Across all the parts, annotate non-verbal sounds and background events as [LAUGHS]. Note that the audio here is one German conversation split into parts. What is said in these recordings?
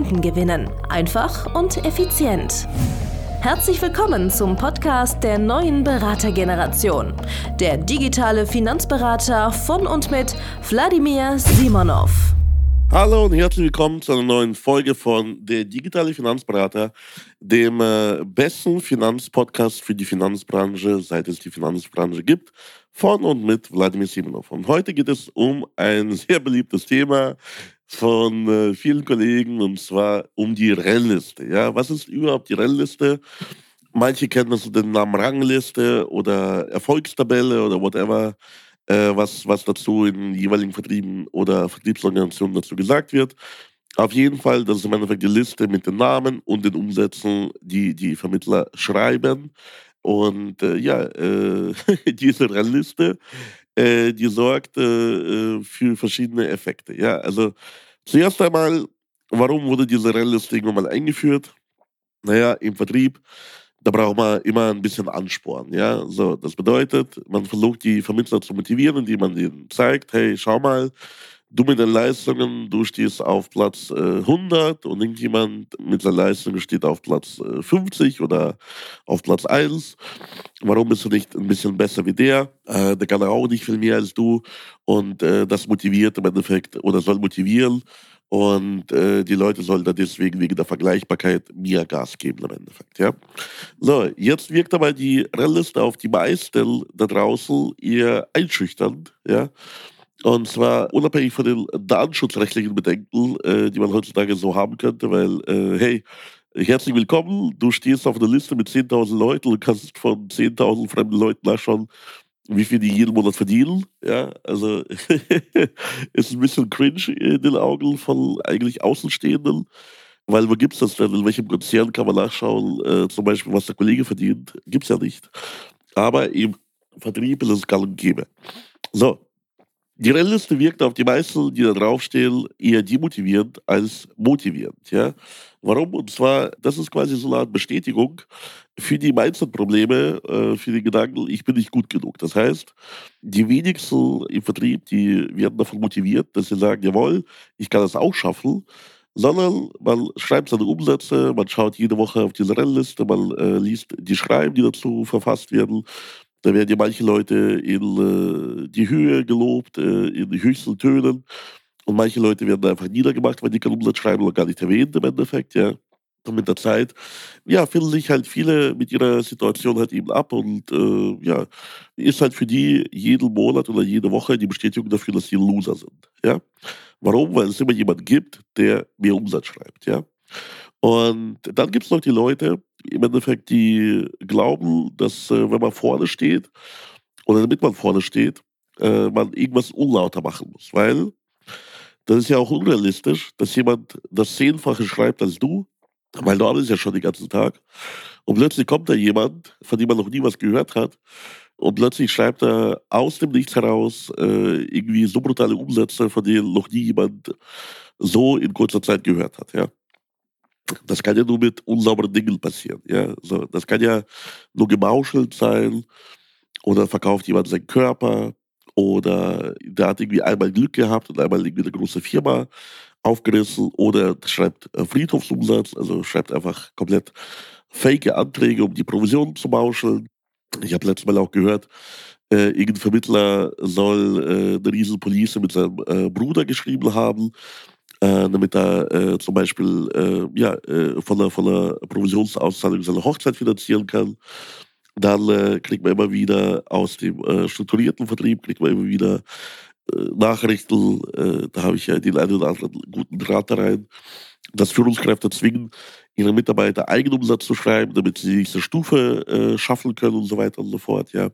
Kunden gewinnen. Einfach und effizient. Herzlich willkommen zum Podcast der neuen Beratergeneration. Der digitale Finanzberater von und mit Wladimir Simonov. Hallo und herzlich willkommen zu einer neuen Folge von Der digitale Finanzberater, dem äh, besten Finanzpodcast für die Finanzbranche, seit es die Finanzbranche gibt, von und mit Wladimir Simonov. Und heute geht es um ein [LAUGHS] sehr beliebtes Thema, von äh, vielen Kollegen und zwar um die Rennliste. Ja, was ist überhaupt die Rennliste? Manche kennen unter den Namen Rangliste oder Erfolgstabelle oder whatever, äh, was, was dazu in jeweiligen Vertrieben oder Vertriebsorganisationen dazu gesagt wird. Auf jeden Fall, das ist im Endeffekt die Liste mit den Namen und den Umsätzen, die die Vermittler schreiben. Und äh, ja, äh, [LAUGHS] diese Rennliste äh, die sorgt äh, äh, für verschiedene Effekte. Ja, also zuerst einmal, warum wurde diese Rennliste irgendwann mal eingeführt? Naja, im Vertrieb, da braucht man immer ein bisschen Ansporn. Ja, so, das bedeutet, man versucht die Vermittler zu motivieren, indem man ihnen zeigt, hey, schau mal, du mit den Leistungen, du stehst auf Platz äh, 100 und irgendjemand mit seinen Leistungen steht auf Platz äh, 50 oder auf Platz 1. Warum bist du nicht ein bisschen besser wie der? Äh, der kann auch nicht viel mehr als du und äh, das motiviert im Endeffekt oder soll motivieren und äh, die Leute sollen da deswegen wegen der Vergleichbarkeit mehr Gas geben im Endeffekt. Ja? So, jetzt wirkt aber die Rennliste auf die meisten da draußen eher einschüchternd. Ja? Und zwar unabhängig von den datenschutzrechtlichen Bedenken, äh, die man heutzutage so haben könnte, weil, äh, hey, herzlich willkommen, du stehst auf einer Liste mit 10.000 Leuten und kannst von 10.000 fremden Leuten nachschauen, wie viel die jeden Monat verdienen. Ja, also [LAUGHS] ist ein bisschen cringe in den Augen von eigentlich Außenstehenden. Weil wo gibt es das denn? In welchem Konzern kann man nachschauen, äh, zum Beispiel, was der Kollege verdient? Gibt es ja nicht. Aber im Vertrieb ist es gang und gäbe. So, die Rennliste wirkt auf die meisten, die da draufstehen, eher demotivierend als motivierend. Ja? Warum? Und zwar, das ist quasi so eine Art Bestätigung für die Mindset-Probleme, äh, für die Gedanken, ich bin nicht gut genug. Das heißt, die wenigsten im Vertrieb, die werden davon motiviert, dass sie sagen, jawohl, ich kann das auch schaffen, sondern man schreibt seine Umsätze, man schaut jede Woche auf diese Rennliste, man äh, liest die Schreiben, die dazu verfasst werden, da werden ja manche Leute in äh, die Höhe gelobt, äh, in die höchsten Tönen. Und manche Leute werden einfach niedergemacht, weil die schreiben oder gar nicht erwähnt im Endeffekt, ja. Und mit der Zeit, ja, finden sich halt viele mit ihrer Situation halt eben ab und äh, ja, ist halt für die jeden Monat oder jede Woche die Bestätigung dafür, dass sie Loser sind, ja. Warum? Weil es immer jemanden gibt, der mehr Umsatz schreibt, ja. Und dann gibt es noch die Leute, im Endeffekt, die glauben, dass äh, wenn man vorne steht oder damit man vorne steht, äh, man irgendwas unlauter machen muss. Weil das ist ja auch unrealistisch, dass jemand das Zehnfache schreibt als du, weil du arbeitest ja schon den ganzen Tag. Und plötzlich kommt da jemand, von dem man noch nie was gehört hat, und plötzlich schreibt er aus dem Nichts heraus äh, irgendwie so brutale Umsätze, von denen noch nie jemand so in kurzer Zeit gehört hat. Ja. Das kann ja nur mit unsauberen Dingen passieren. Ja? So, das kann ja nur gemauschelt sein oder verkauft jemand seinen Körper oder der hat irgendwie einmal Glück gehabt und einmal irgendwie eine große Firma aufgerissen oder schreibt Friedhofsumsatz, also schreibt einfach komplett fake Anträge, um die Provision zu mauscheln. Ich habe letztes Mal auch gehört, äh, irgendein Vermittler soll äh, eine riesen Police mit seinem äh, Bruder geschrieben haben äh, damit er äh, zum Beispiel äh, ja, äh, von, der, von der Provisionsauszahlung seine Hochzeit finanzieren kann. Dann äh, kriegt man immer wieder aus dem äh, strukturierten Vertrieb, kriegt man immer wieder Nachrichten, da habe ich ja den einen oder anderen guten Draht rein, dass Führungskräfte zwingen, ihre Mitarbeiter Eigenumsatz zu schreiben, damit sie die nächste Stufe schaffen können und so weiter und so fort. Ja.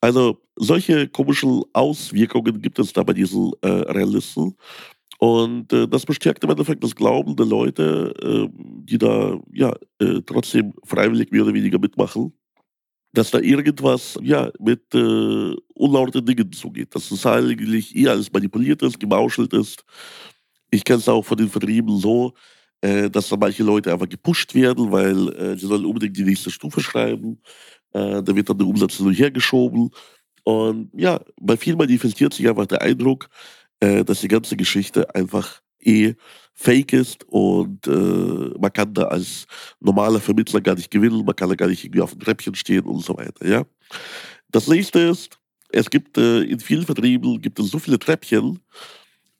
Also solche komischen Auswirkungen gibt es da bei diesen Realisten. Und äh, das bestärkt im Endeffekt das Glauben der Leute, äh, die da ja äh, trotzdem freiwillig mehr oder weniger mitmachen, dass da irgendwas ja mit äh, unlauten Dingen zugeht. Dass es eigentlich eher alles manipuliert ist, gemauschelt ist. Ich kenne es auch von den Vertrieben so, äh, dass da manche Leute einfach gepusht werden, weil äh, sie sollen unbedingt die nächste Stufe schreiben. Äh, da wird dann der Umsatz nur hergeschoben. Und ja, bei vielen manifestiert sich einfach der Eindruck, äh, dass die ganze Geschichte einfach eh fake ist und äh, man kann da als normaler Vermittler gar nicht gewinnen, man kann da gar nicht irgendwie auf dem Treppchen stehen und so weiter. Ja? Das nächste ist, es gibt äh, in vielen Vertrieben gibt es so viele Treppchen,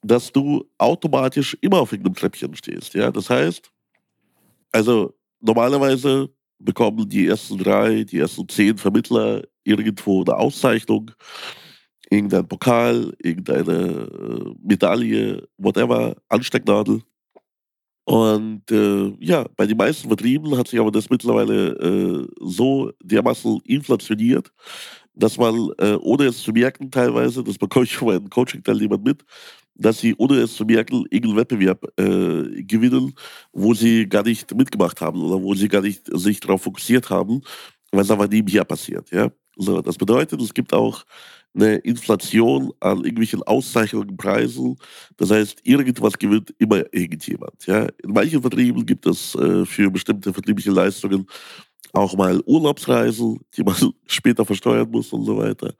dass du automatisch immer auf irgendeinem Treppchen stehst. Ja? Das heißt, also normalerweise bekommen die ersten drei, die ersten zehn Vermittler irgendwo eine Auszeichnung, irgendein Pokal, irgendeine äh, Medaille, whatever, Anstecknadel. Und äh, ja, bei den meisten Vertrieben hat sich aber das mittlerweile äh, so dermaßen inflationiert, dass man, äh, ohne es zu merken teilweise, das bekomme ich von meinen Coaching-Teilnehmern mit, dass sie, ohne es zu merken, irgendeinen Wettbewerb äh, gewinnen, wo sie gar nicht mitgemacht haben oder wo sie gar nicht sich darauf fokussiert haben, es einfach nebenher passiert. Ja? So, das bedeutet, es gibt auch eine Inflation an irgendwelchen Auszeichnungen, Preisen. Das heißt, irgendwas gewinnt immer irgendjemand. Ja? In manchen Vertrieben gibt es äh, für bestimmte vertriebliche Leistungen auch mal Urlaubsreisen, die man [LAUGHS] später versteuern muss und so weiter.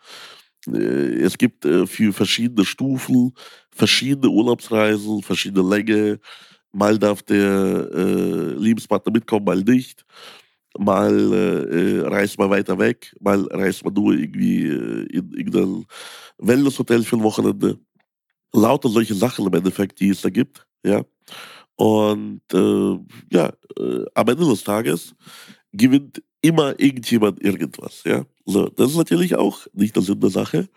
Äh, es gibt äh, für verschiedene Stufen verschiedene Urlaubsreisen, verschiedene Länge. Mal darf der äh, Lebenspartner mitkommen, mal nicht mal äh, reist man weiter weg, mal reist man nur irgendwie äh, in irgendein Wellnesshotel für ein Wochenende. Lauter solche Sachen im Endeffekt, die es da gibt, ja. Und äh, ja, äh, am Ende des Tages gewinnt immer irgendjemand irgendwas, ja. So, das ist natürlich auch nicht der Sinn der Sache,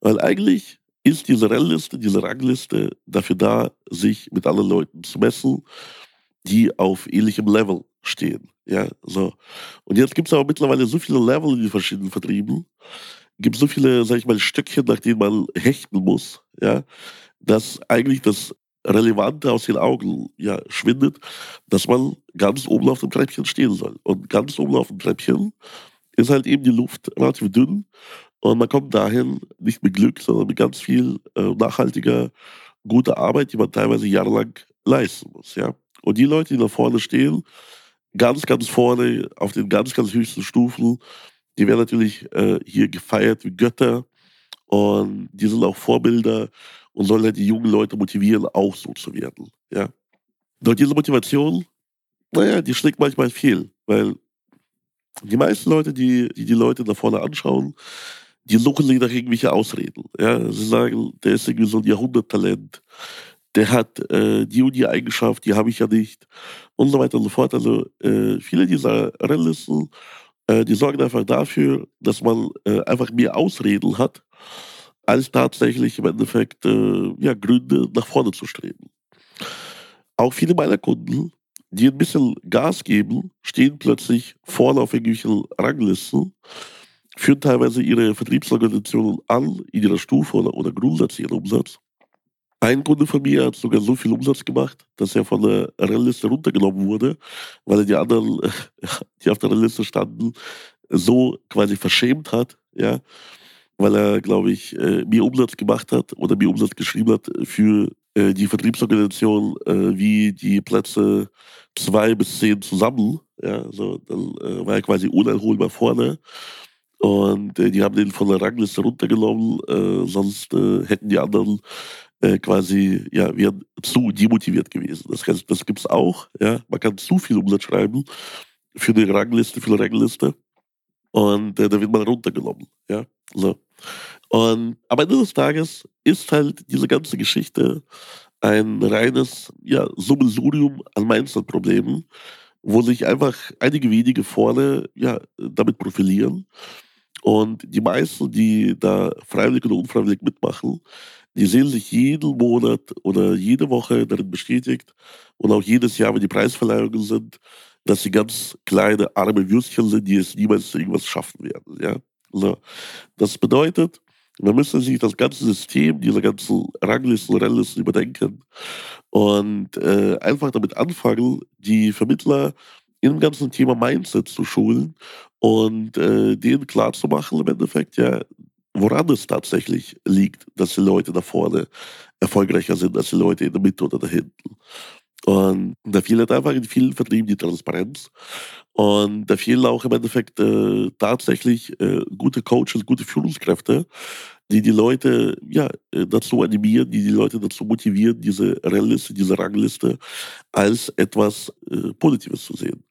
weil eigentlich ist diese Rennliste, diese Rangliste dafür da, sich mit anderen Leuten zu messen, die auf ähnlichem Level stehen. Ja, so. Und jetzt gibt es aber mittlerweile so viele Level in den verschiedenen Vertrieben, gibt so viele, sag ich mal, Stöckchen, nach denen man hechten muss, ja, dass eigentlich das Relevante aus den Augen ja, schwindet, dass man ganz oben auf dem Treppchen stehen soll. Und ganz oben auf dem Treppchen ist halt eben die Luft relativ dünn und man kommt dahin nicht mit Glück, sondern mit ganz viel äh, nachhaltiger, guter Arbeit, die man teilweise jahrelang leisten muss. Ja? Und die Leute, die da vorne stehen, ganz, ganz vorne auf den ganz, ganz höchsten Stufen. Die werden natürlich äh, hier gefeiert wie Götter und die sind auch Vorbilder und sollen halt die jungen Leute motivieren, auch so zu werden. Ja. Doch diese Motivation, naja, die schlägt manchmal fehl, weil die meisten Leute, die, die die Leute da vorne anschauen, die suchen sich nach irgendwelche Ausreden. Ja. Sie sagen, der ist irgendwie so ein Jahrhunderttalent, der hat äh, die und die Eigenschaft, die habe ich ja nicht und so weiter und so fort. Also äh, viele dieser Rennlisten, äh, die sorgen einfach dafür, dass man äh, einfach mehr Ausreden hat, als tatsächlich im Endeffekt äh, ja, Gründe nach vorne zu streben. Auch viele meiner Kunden, die ein bisschen Gas geben, stehen plötzlich vorne auf irgendwelchen Ranglisten, führen teilweise ihre Vertriebsorganisationen an in ihrer Stufe oder, oder Grundsatz ihren Umsatz ein Kunde von mir hat sogar so viel Umsatz gemacht, dass er von der Rennliste runtergenommen wurde, weil er die anderen, [LAUGHS] die auf der Rennliste standen, so quasi verschämt hat, ja, weil er, glaube ich, äh, mir Umsatz gemacht hat oder mir Umsatz geschrieben hat für äh, die Vertriebsorganisation äh, wie die Plätze zwei bis zehn zusammen. Ja, so, dann war er quasi unerholbar vorne. Und die haben den von der Rangliste runtergenommen, sonst hätten die anderen äh, quasi, ja, wären zu demotiviert gewesen. Das, heißt, das gibt es auch, ja. Man kann zu viel Umsatz schreiben für eine Rangliste, für eine Rangliste. Und äh, da wird man runtergenommen, ja. So. Und am Ende des Tages ist halt diese ganze Geschichte ein reines ja, Summensurium an Mindset-Problemen, wo sich einfach einige wenige vorne ja, damit profilieren. Und die meisten, die da freiwillig oder unfreiwillig mitmachen, die sehen sich jeden Monat oder jede Woche darin bestätigt und auch jedes Jahr, wenn die Preisverleihungen sind, dass sie ganz kleine, arme Würstchen sind, die es niemals irgendwas schaffen werden. Ja? So. Das bedeutet, Man müsste sich das ganze System, diese ganzen Ranglisten, Rennlisten überdenken und äh, einfach damit anfangen, die Vermittler in dem ganzen Thema Mindset zu schulen und äh, denen klarzumachen im Endeffekt, ja, woran es tatsächlich liegt, dass die Leute da vorne erfolgreicher sind als die Leute in der Mitte oder da hinten. Und da fehlt halt einfach in vielen Vertrieben die Transparenz. Und da fehlen auch im Endeffekt äh, tatsächlich äh, gute Coaches, gute Führungskräfte, die die Leute ja, äh, dazu animieren, die die Leute dazu motivieren, diese Rennliste, diese Rangliste als etwas äh, Positives zu sehen.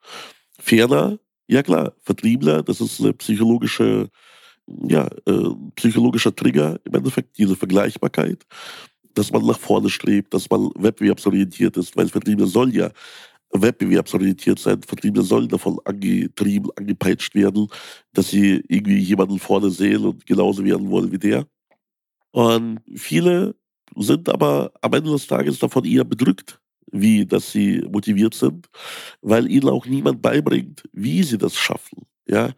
Ferner, ja klar, Vertriebler, das ist eine psychologische, ja, äh, psychologischer Trigger im Endeffekt, diese Vergleichbarkeit dass man nach vorne strebt, dass man wettbewerbsorientiert ist, weil Vertriebler soll ja wettbewerbsorientiert sein. Vertriebler sollen davon angetrieben, angepeitscht werden, dass sie irgendwie jemanden vorne sehen und genauso werden wollen wie der. Und viele sind aber am Ende des Tages davon eher bedrückt, wie dass sie motiviert sind, weil ihnen auch niemand beibringt, wie sie das schaffen. Ja,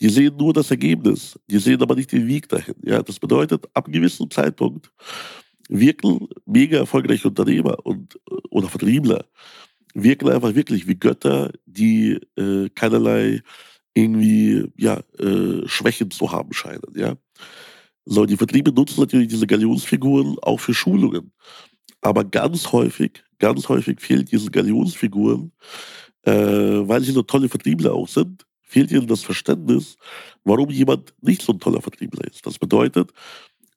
die sehen nur das Ergebnis, die sehen aber nicht den Weg dahin. Ja, das bedeutet, ab einem gewissen Zeitpunkt wirken mega erfolgreiche Unternehmer und, oder Vertriebler, wirken einfach wirklich wie Götter, die äh, keinerlei irgendwie ja, äh, Schwächen zu haben scheinen. Ja? So, die Vertriebe nutzen natürlich diese Galionsfiguren auch für Schulungen. Aber ganz häufig, ganz häufig fehlt diesen Galionsfiguren, äh, weil sie nur tolle Vertriebler auch sind, fehlt ihnen das Verständnis, warum jemand nicht so ein toller Vertriebler ist. Das bedeutet,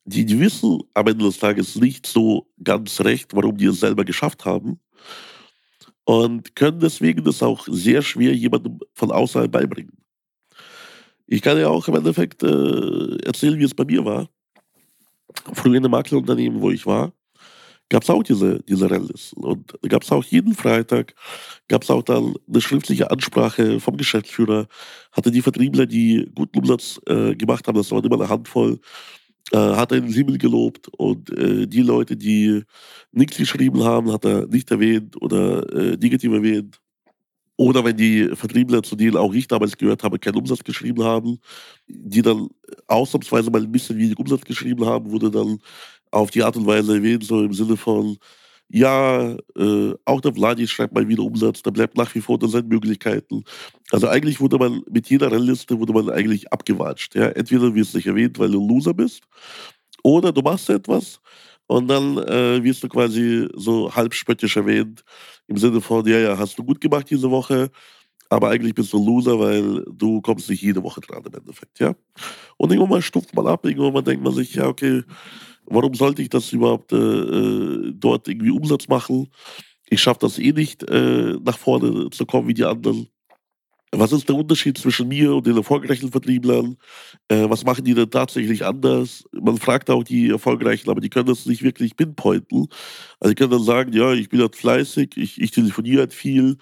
die, die wissen am Ende des Tages nicht so ganz recht, warum die es selber geschafft haben. Und können deswegen das auch sehr schwer jemandem von außerhalb beibringen. Ich kann ja auch im Endeffekt äh, erzählen, wie es bei mir war. Früher in einem Maklerunternehmen, wo ich war, gab es auch diese, diese Rennlisten. Und gab es auch jeden Freitag, gab es auch dann eine schriftliche Ansprache vom Geschäftsführer, hatte die Vertriebler, die guten Umsatz äh, gemacht haben, das waren immer eine Handvoll, hat er den Himmel gelobt und äh, die Leute, die nichts geschrieben haben, hat er nicht erwähnt oder äh, negativ erwähnt. Oder wenn die Vertriebler, zu denen auch ich damals gehört habe, keinen Umsatz geschrieben haben, die dann ausnahmsweise mal ein bisschen wenig Umsatz geschrieben haben, wurde dann auf die Art und Weise erwähnt, so im Sinne von, ja, äh, auch der Vladi schreibt mal wieder Umsatz, da bleibt nach wie vor unter seinen Möglichkeiten. Also eigentlich wurde man mit jeder Rennliste wurde man eigentlich abgewatscht. Ja? Entweder wirst du nicht erwähnt, weil du ein Loser bist, oder du machst etwas und dann äh, wirst du quasi so halb spöttisch erwähnt, im Sinne von, ja, ja, hast du gut gemacht diese Woche, aber eigentlich bist du ein Loser, weil du kommst nicht jede Woche dran im Endeffekt, ja. Und irgendwann mal stuft man ab, irgendwann mal denkt man sich, ja, okay, Warum sollte ich das überhaupt äh, äh, dort irgendwie Umsatz machen? Ich schaffe das eh nicht, äh, nach vorne zu kommen wie die anderen. Was ist der Unterschied zwischen mir und den erfolgreichen Vertrieblern? Äh, was machen die denn tatsächlich anders? Man fragt auch die Erfolgreichen, aber die können das nicht wirklich pinpointen. Also die können dann sagen, ja, ich bin halt fleißig, ich, ich telefoniere halt viel,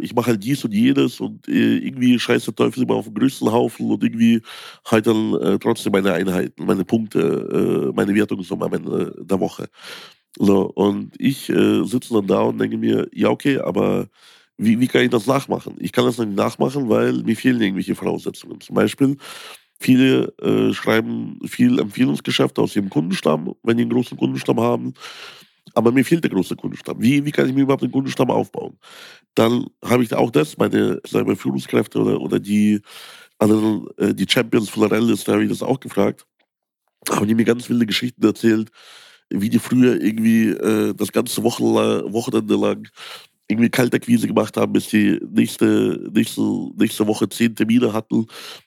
ich mache halt dies und jenes und äh, irgendwie scheißt der Teufel immer auf den größten Haufen und irgendwie halt dann äh, trotzdem meine Einheiten, meine Punkte, äh, meine Wertungssumme am Ende der Woche. So, und ich äh, sitze dann da und denke mir, ja, okay, aber wie, wie kann ich das nachmachen? Ich kann das nicht nachmachen, weil mir fehlen irgendwelche Voraussetzungen. Zum Beispiel, viele äh, schreiben viel Empfehlungsgeschäfte aus ihrem Kundenstamm, wenn die einen großen Kundenstamm haben. Aber mir fehlt der große Kundenstamm. Wie, wie kann ich mir überhaupt einen Kundenstamm aufbauen? Dann habe ich auch das, meine sagen wir, Führungskräfte oder, oder die anderen, äh, die Champions von der Rallye, da habe ich das auch gefragt. Haben die mir ganz wilde Geschichten erzählt, wie die früher irgendwie äh, das ganze Wochenende lang irgendwie Kaltakquise gemacht haben, bis die nächste, nächste, nächste Woche zehn Termine hatten,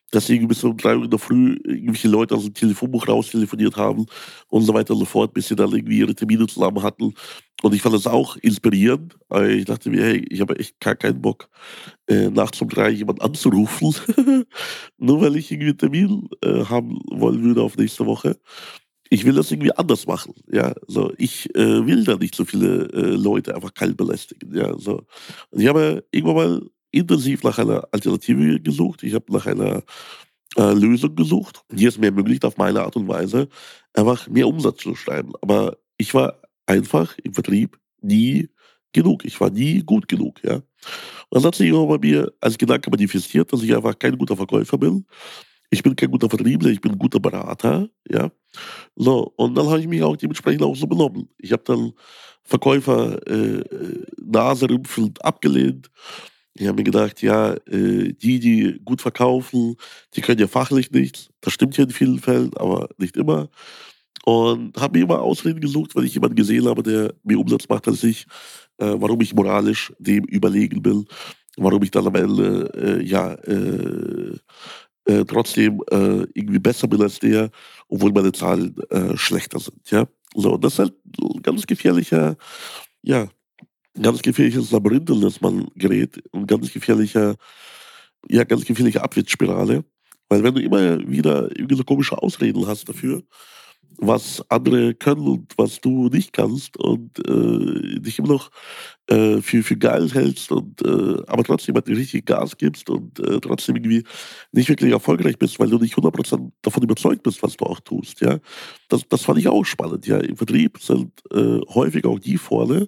dass sie irgendwie bis um drei Uhr in der Früh irgendwelche Leute aus dem Telefonbuch raustelefoniert haben und so weiter und so fort, bis sie dann irgendwie ihre Termine zusammen hatten. Und ich fand das auch inspirierend. Ich dachte mir, hey, ich habe echt gar keinen Bock, äh, nachts um drei jemanden anzurufen, [LAUGHS] nur weil ich irgendwie einen Termin äh, haben wollen würde auf nächste Woche ich will das irgendwie anders machen. Ja, so ich äh, will da nicht so viele äh, Leute einfach kalt belästigen. Ja, so. Und ich habe irgendwann mal intensiv nach einer Alternative gesucht. Ich habe nach einer äh, Lösung gesucht, die es mir ermöglicht, auf meine Art und Weise einfach mehr Umsatz zu schreiben. Aber ich war einfach im Vertrieb nie genug. Ich war nie gut genug. Ja. Und das hat sich immer bei mir als Gedanke manifestiert, dass ich einfach kein guter Verkäufer bin Ich bin kein guter Vertriebler, ich bin ein guter Berater, ja. So, und dann habe ich mich auch dementsprechend auch so benommen. Ich habe dann Verkäufer äh, naserümpfend abgelehnt. Ich habe mir gedacht, ja, äh, die, die gut verkaufen, die können ja fachlich nichts. Das stimmt ja in vielen Fällen, aber nicht immer. Und habe mir immer Ausreden gesucht, wenn ich jemanden gesehen habe, der mehr Umsatz macht als ich, äh, warum ich moralisch dem überlegen will, warum ich dann am Ende, äh, ja, äh, äh, trotzdem äh, irgendwie besser bin als der, obwohl meine Zahlen äh, schlechter sind. Ja? So, das ist halt ein ganz gefährlicher, ja, ganz gefährliches Labyrinth, in das man gerät, ein ganz gefährlicher, ja, ganz gefährliche Abwärtsspirale. Weil wenn du immer wieder irgendwie komische Ausreden hast dafür, was andere können und was du nicht kannst und äh, dich immer noch äh, für, für geil hältst und äh, aber trotzdem halt richtig Gas gibst und äh, trotzdem irgendwie nicht wirklich erfolgreich bist, weil du nicht 100% davon überzeugt bist, was du auch tust. Ja? Das, das fand ich auch spannend. Ja? Im Vertrieb sind äh, häufig auch die vorne,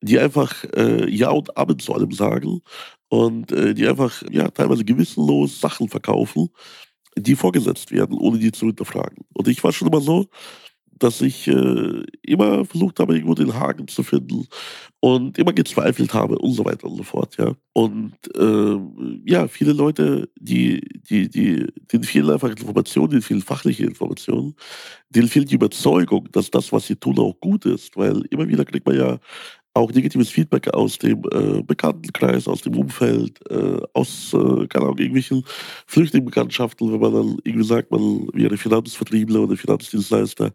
die einfach äh, Ja und Amen zu allem sagen und die einfach ja, teilweise gewissenlos Sachen verkaufen die vorgesetzt werden, ohne die zu hinterfragen. Und ich war schon immer so, dass ich äh, immer versucht habe, irgendwo den Haken zu finden und immer gezweifelt habe und so weiter und so fort, ja. Und äh, ja, viele Leute, die, die, die, denen fehlen einfach Informationen, denen fehlen fachliche Informationen, denen fehlt die Überzeugung, dass das, was sie tun, auch gut ist, weil immer wieder kriegt man ja auch negatives Feedback aus dem äh, Bekanntenkreis, aus dem Umfeld, äh, aus, äh, keine Ahnung, irgendwelchen Flüchtlingsbekanntschaften, wenn man dann irgendwie sagt, man wäre Finanzvertriebler oder Finanzdienstleister,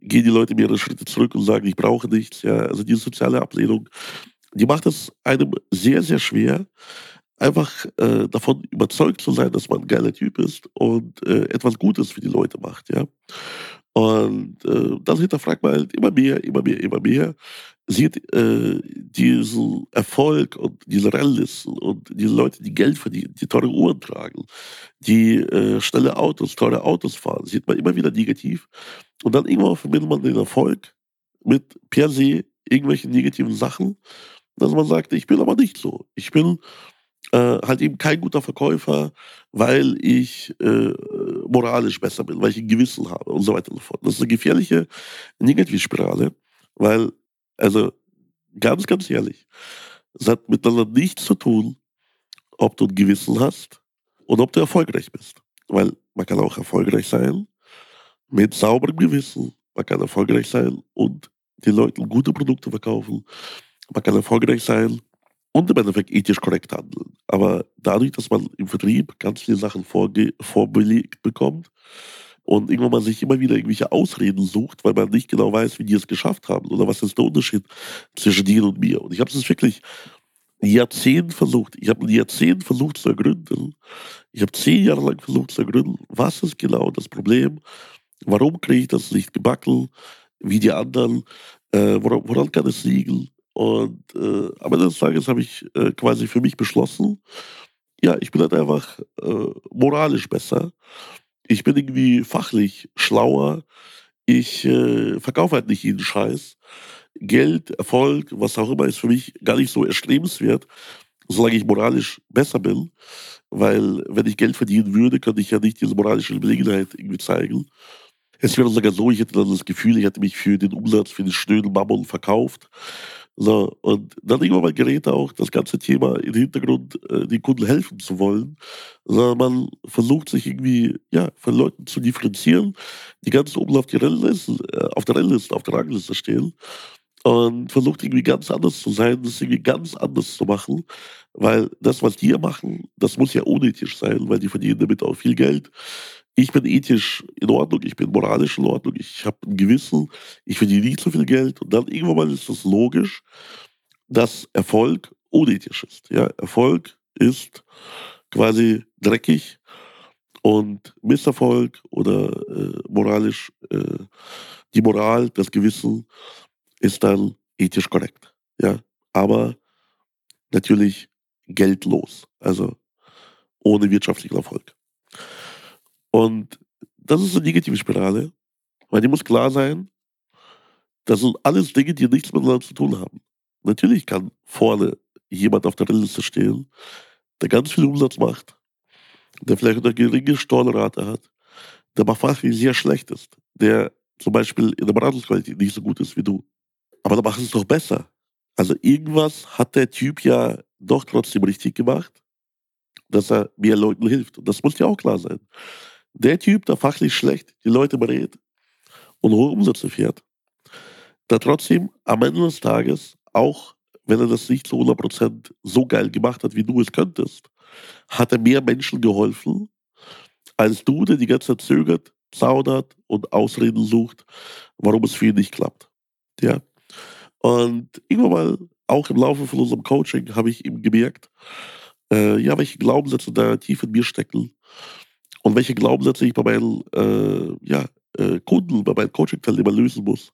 gehen die Leute mehrere Schritte zurück und sagen, ich brauche nichts. Ja, also diese soziale Ablehnung, die macht es einem sehr, sehr schwer, einfach äh, davon überzeugt zu sein, dass man ein geiler Typ ist und äh, etwas Gutes für die Leute macht. Ja. Und äh, das hinterfragt man halt immer mehr, immer mehr, immer mehr sieht äh, diesen Erfolg und diese Rallisten und diese Leute, die Geld verdienen, die teure Uhren tragen, die äh, schnelle Autos, teure Autos fahren, sieht man immer wieder negativ. Und dann irgendwann verbindet man den Erfolg mit per se irgendwelchen negativen Sachen, dass man sagt, ich bin aber nicht so. Ich bin äh, halt eben kein guter Verkäufer, weil ich äh, moralisch besser bin, weil ich ein Gewissen habe und so weiter und so fort. Das ist eine gefährliche Negativspirale, weil also ganz, ganz ehrlich, es hat miteinander nichts zu tun, ob du ein Gewissen hast und ob du erfolgreich bist. Weil man kann auch erfolgreich sein mit sauberem Gewissen. Man kann erfolgreich sein und den Leuten gute Produkte verkaufen. Man kann erfolgreich sein und im Endeffekt ethisch korrekt handeln. Aber dadurch, dass man im Vertrieb ganz viele Sachen vorbelegt bekommt, und irgendwann man sich immer wieder irgendwelche Ausreden sucht, weil man nicht genau weiß, wie die es geschafft haben oder was ist der Unterschied zwischen dir und mir. Und ich habe es wirklich ein Jahrzehnt versucht. Ich habe ein Jahrzehnt versucht zu ergründen. Ich habe zehn Jahre lang versucht zu ergründen, was ist genau das Problem, warum kriege ich das nicht gebacken, wie die anderen, äh, woran, woran, kann es liegen. Und äh, am Ende des Tages habe ich äh, quasi für mich beschlossen, ja, ich bin halt einfach äh, moralisch besser ich bin irgendwie fachlich schlauer. Ich äh, verkaufe halt nicht jeden Scheiß. Geld, Erfolg, was auch immer, ist für mich gar nicht so erstrebenswert, solange ich moralisch besser bin. Weil, wenn ich Geld verdienen würde, könnte ich ja nicht diese moralische Überlegenheit irgendwie zeigen. Es wäre sogar so, ich hätte dann das Gefühl, ich hätte mich für den Umsatz, für den schnöden Mammon verkauft. So, und dann irgendwann mal gerät auch das ganze Thema den Hintergrund, äh, den Kunden helfen zu wollen. Sondern man versucht sich irgendwie, ja, von Leuten zu differenzieren, die ganz oben auf, die Rennliste, äh, auf der Rennliste, auf der Rangliste stehen. Und versucht irgendwie ganz anders zu sein, das irgendwie ganz anders zu machen. Weil das, was die machen, das muss ja unethisch sein, weil die verdienen damit auch viel Geld ich bin ethisch in Ordnung, ich bin moralisch in Ordnung, ich habe ein Gewissen, ich verdiene nicht so viel Geld. Und dann irgendwann mal ist es logisch, dass Erfolg unethisch ist. Ja, Erfolg ist quasi dreckig und Misserfolg oder äh, moralisch, äh, die Moral, das Gewissen ist dann ethisch korrekt. Ja, aber natürlich geldlos, also ohne wirtschaftlichen Erfolg. Und das ist eine negative Spirale, weil die muss klar sein, das sind alles Dinge, die nichts miteinander zu tun haben. Natürlich kann vorne jemand auf der Liste stehen, der ganz viel Umsatz macht, der vielleicht eine geringe Steuerrate hat, der aber fachlich sehr schlecht ist, der zum Beispiel in der Beratungsqualität nicht so gut ist wie du. Aber dann macht es doch besser. Also irgendwas hat der Typ ja doch trotzdem richtig gemacht, dass er mehr Leuten hilft. Und das muss ja auch klar sein. Der Typ, der fachlich schlecht die Leute berät und hohe Umsätze fährt, der trotzdem am Ende des Tages, auch wenn er das nicht zu 100% so geil gemacht hat, wie du es könntest, hat er mehr Menschen geholfen, als du, der die ganze Zeit zögert, zaudert und Ausreden sucht, warum es für ihn nicht klappt. Ja. Und irgendwann mal, auch im Laufe von unserem Coaching, habe ich ihm gemerkt, äh, ja, welche Glaubenssätze da tief in mir stecken und welche Glaubenssätze ich bei meinen äh, ja, äh, Kunden, bei meinen Coaching-Teilnehmern lösen muss,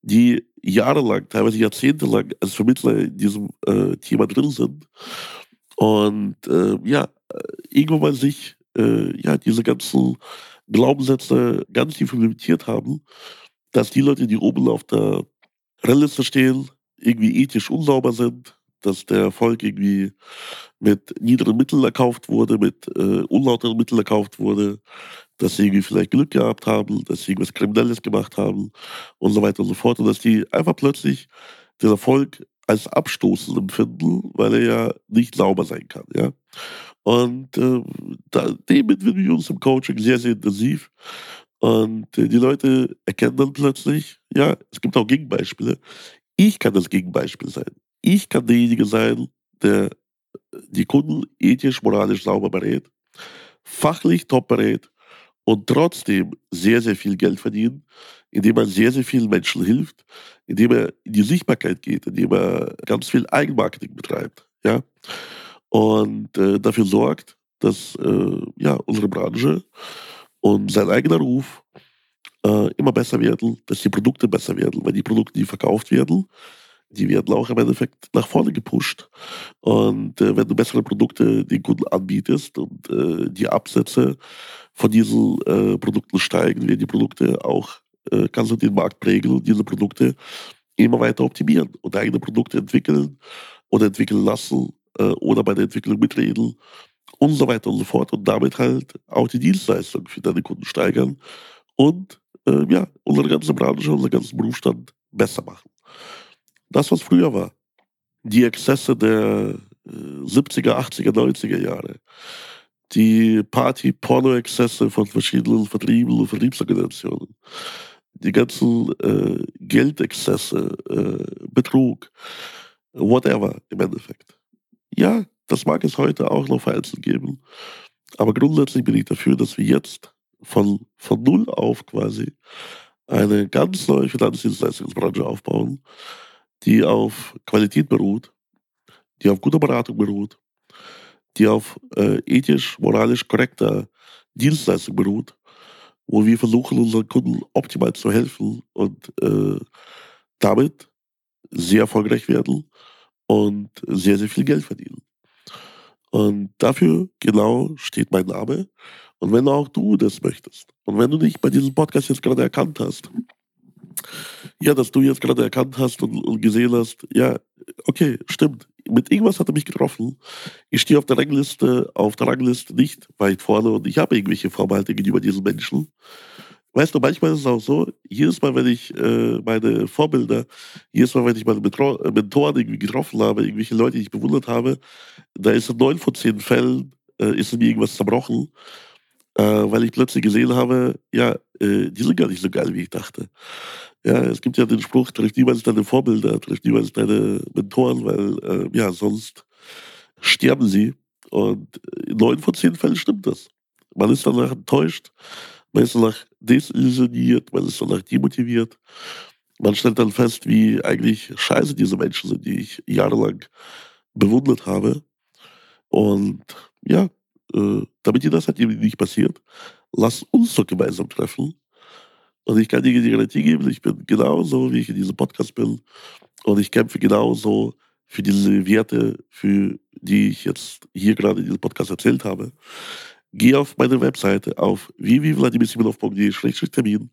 die jahrelang, teilweise jahrzehntelang als Vermittler in diesem äh, Thema drin sind. Und äh, ja, irgendwann mal sich äh, ja, diese ganzen Glaubenssätze ganz tief implementiert haben, dass die Leute, die oben auf der Reliste stehen, irgendwie ethisch unsauber sind, dass der Erfolg irgendwie mit niederen Mitteln erkauft wurde, mit äh, unlauteren Mitteln erkauft wurde, dass sie irgendwie vielleicht Glück gehabt haben, dass sie irgendwas Kriminelles gemacht haben und so weiter und so fort. Und dass die einfach plötzlich den Erfolg als abstoßend empfinden, weil er ja nicht sauber sein kann. Ja? Und äh, da, dem widmen wir uns im Coaching sehr, sehr intensiv. Und äh, die Leute erkennen dann plötzlich, ja, es gibt auch Gegenbeispiele. Ich kann das Gegenbeispiel sein. Ich kann derjenige sein, der die Kunden ethisch, moralisch sauber berät, fachlich top berät und trotzdem sehr, sehr viel Geld verdienen, indem er sehr, sehr vielen Menschen hilft, indem er in die Sichtbarkeit geht, indem er ganz viel Eigenmarketing betreibt. Ja? Und äh, dafür sorgt, dass äh, ja, unsere Branche und sein eigener Ruf äh, immer besser werden, dass die Produkte besser werden, weil die Produkte, die verkauft werden, die werden auch im Endeffekt nach vorne gepusht. Und äh, wenn du bessere Produkte den Kunden anbietest und äh, die Absätze von diesen äh, Produkten steigen, werden die Produkte auch, äh, kannst du den Markt prägen und diese Produkte immer weiter optimieren und eigene Produkte entwickeln oder entwickeln lassen äh, oder bei der Entwicklung mitreden und so weiter und so fort und damit halt auch die Dienstleistung für deine Kunden steigern und äh, ja, unsere ganze Branche, unseren ganzen Berufsstand besser machen das, was früher war. Die Exzesse der 70er, 80er, 90er Jahre. Die Party-Porno-Exzesse von verschiedenen Vertrieben und Vertriebsorganisationen. Die ganzen äh, Geldexzesse, äh, Betrug, whatever im Endeffekt. Ja, das mag es heute auch noch vereinzelt geben. Aber grundsätzlich bin ich dafür, dass wir jetzt von, von Null auf quasi eine ganz neue Finanzdienstleistungsbranche aufbauen, die auf Qualität beruht, die auf guter Beratung beruht, die auf äh, ethisch, moralisch korrekter Dienstleistung beruht, wo wir versuchen, unseren Kunden optimal zu helfen und äh, damit sehr erfolgreich werden und sehr, sehr viel Geld verdienen. Und dafür genau steht mein Name. Und wenn auch du das möchtest und wenn du dich bei diesem Podcast jetzt gerade erkannt hast, ja, dass du jetzt gerade erkannt hast und, und, gesehen hast, ja, okay, stimmt. Mit irgendwas hat er mich getroffen. Ich stehe auf der Rangliste, auf der Rangliste nicht weit vorne und ich habe irgendwelche Vorbehalte gegenüber diesen Menschen. Weißt du, manchmal ist es auch so, jedes Mal, wenn ich äh, meine Vorbilder, jedes Mal, wenn ich meine Betro äh, Mentoren irgendwie getroffen habe, irgendwelche Leute, die ich bewundert habe, da ist in neun von zehn Fällen, äh, ist mir irgendwas zerbrochen, äh, weil ich plötzlich gesehen habe, ja, äh, die sind gar nicht so geil, wie ich dachte. Ja, es gibt ja den Spruch, triff niemals deine Vorbilder, triff niemals deine Mentoren, weil äh, ja, sonst sterben sie. Und in neun von zehn Fällen stimmt das. Man ist danach enttäuscht, man ist danach desillusioniert, man ist danach demotiviert. Man stellt dann fest, wie eigentlich scheiße diese Menschen sind, die ich jahrelang bewundert habe. Und ja, äh, damit dir das halt eben nicht passiert, lass uns doch gemeinsam treffen und ich kann dir die Garantie geben, ich bin genauso, wie ich in diesem Podcast bin. Und ich kämpfe genauso für diese Werte, für die ich jetzt hier gerade in diesem Podcast erzählt habe. Geh auf meine Webseite auf www.vladimirsimonov.de-termin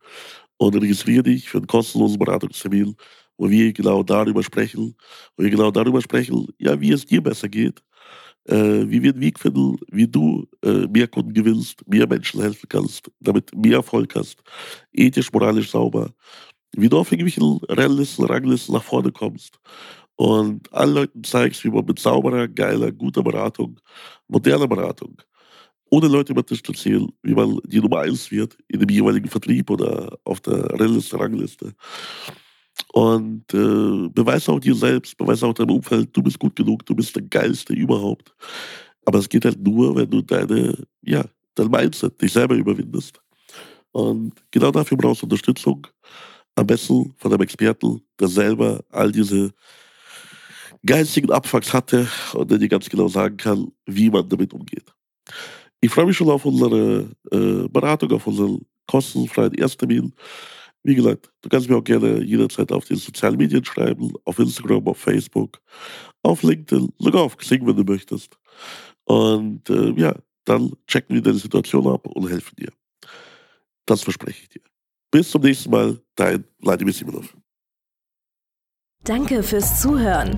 und registriere dich für einen kostenlosen Beratungstermin, wo wir genau darüber sprechen, wo wir genau darüber sprechen, ja, wie es dir besser geht, äh, wie wir einen Weg finden, wie du äh, mehr Kunden gewinnst, mehr Menschen helfen kannst, damit mehr Erfolg hast, ethisch, moralisch sauber, wie du auf irgendwelchen Rennlisten, Ranglisten nach vorne kommst und allen Leuten zeigst, wie man mit sauberer, geiler, guter Beratung, moderner Beratung, ohne Leute über Tisch zu ziehen, wie man die Nummer eins wird in dem jeweiligen Vertrieb oder auf der Rennliste, Rangliste. Und äh, beweis auch dir selbst, beweis auch deinem Umfeld, du bist gut genug, du bist der Geilste überhaupt. Aber es geht halt nur, wenn du deine, ja, dein Mindset, dich selber überwindest. Und genau dafür brauchst du Unterstützung. Am besten von einem Experten, der selber all diese geistigen Abfucks hatte und der dir ganz genau sagen kann, wie man damit umgeht. Ich freue mich schon auf unsere äh, Beratung, auf unseren kostenfreien Ersttermin. Wie gesagt, du kannst mir auch gerne jederzeit auf den sozialen Medien schreiben, auf Instagram, auf Facebook, auf LinkedIn, sogar auf Xing, wenn du möchtest. Und äh, ja, dann checken wir deine Situation ab und helfen dir. Das verspreche ich dir. Bis zum nächsten Mal, dein Vladimir Simonov. Danke fürs Zuhören.